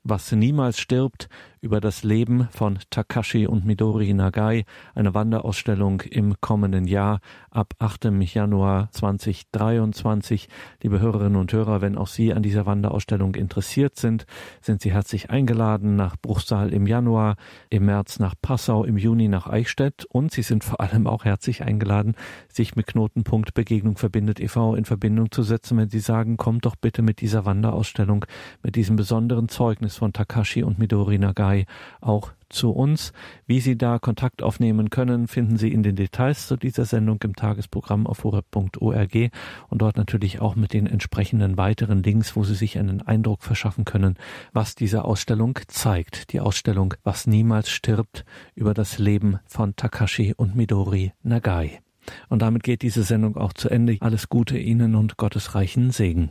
Was niemals stirbt, über das Leben von Takashi und Midori Nagai, eine Wanderausstellung im kommenden Jahr ab 8. Januar 2023. Liebe Hörerinnen und Hörer, wenn auch Sie an dieser Wanderausstellung interessiert sind, sind Sie herzlich eingeladen nach Bruchsal im Januar, im März nach Passau, im Juni nach Eichstätt und Sie sind vor allem auch herzlich eingeladen, sich mit Knotenpunkt Begegnung verbindet e.V. in Verbindung zu setzen, wenn Sie sagen, kommt doch bitte mit dieser Wanderausstellung, mit diesem besonderen Zeugnis von Takashi und Midori Nagai Mai auch zu uns. Wie Sie da Kontakt aufnehmen können, finden Sie in den Details zu dieser Sendung im Tagesprogramm auf horeb.org und dort natürlich auch mit den entsprechenden weiteren Links, wo Sie sich einen Eindruck verschaffen können, was diese Ausstellung zeigt. Die Ausstellung Was niemals stirbt über das Leben von Takashi und Midori Nagai. Und damit geht diese Sendung auch zu Ende. Alles Gute Ihnen und Gottes reichen Segen.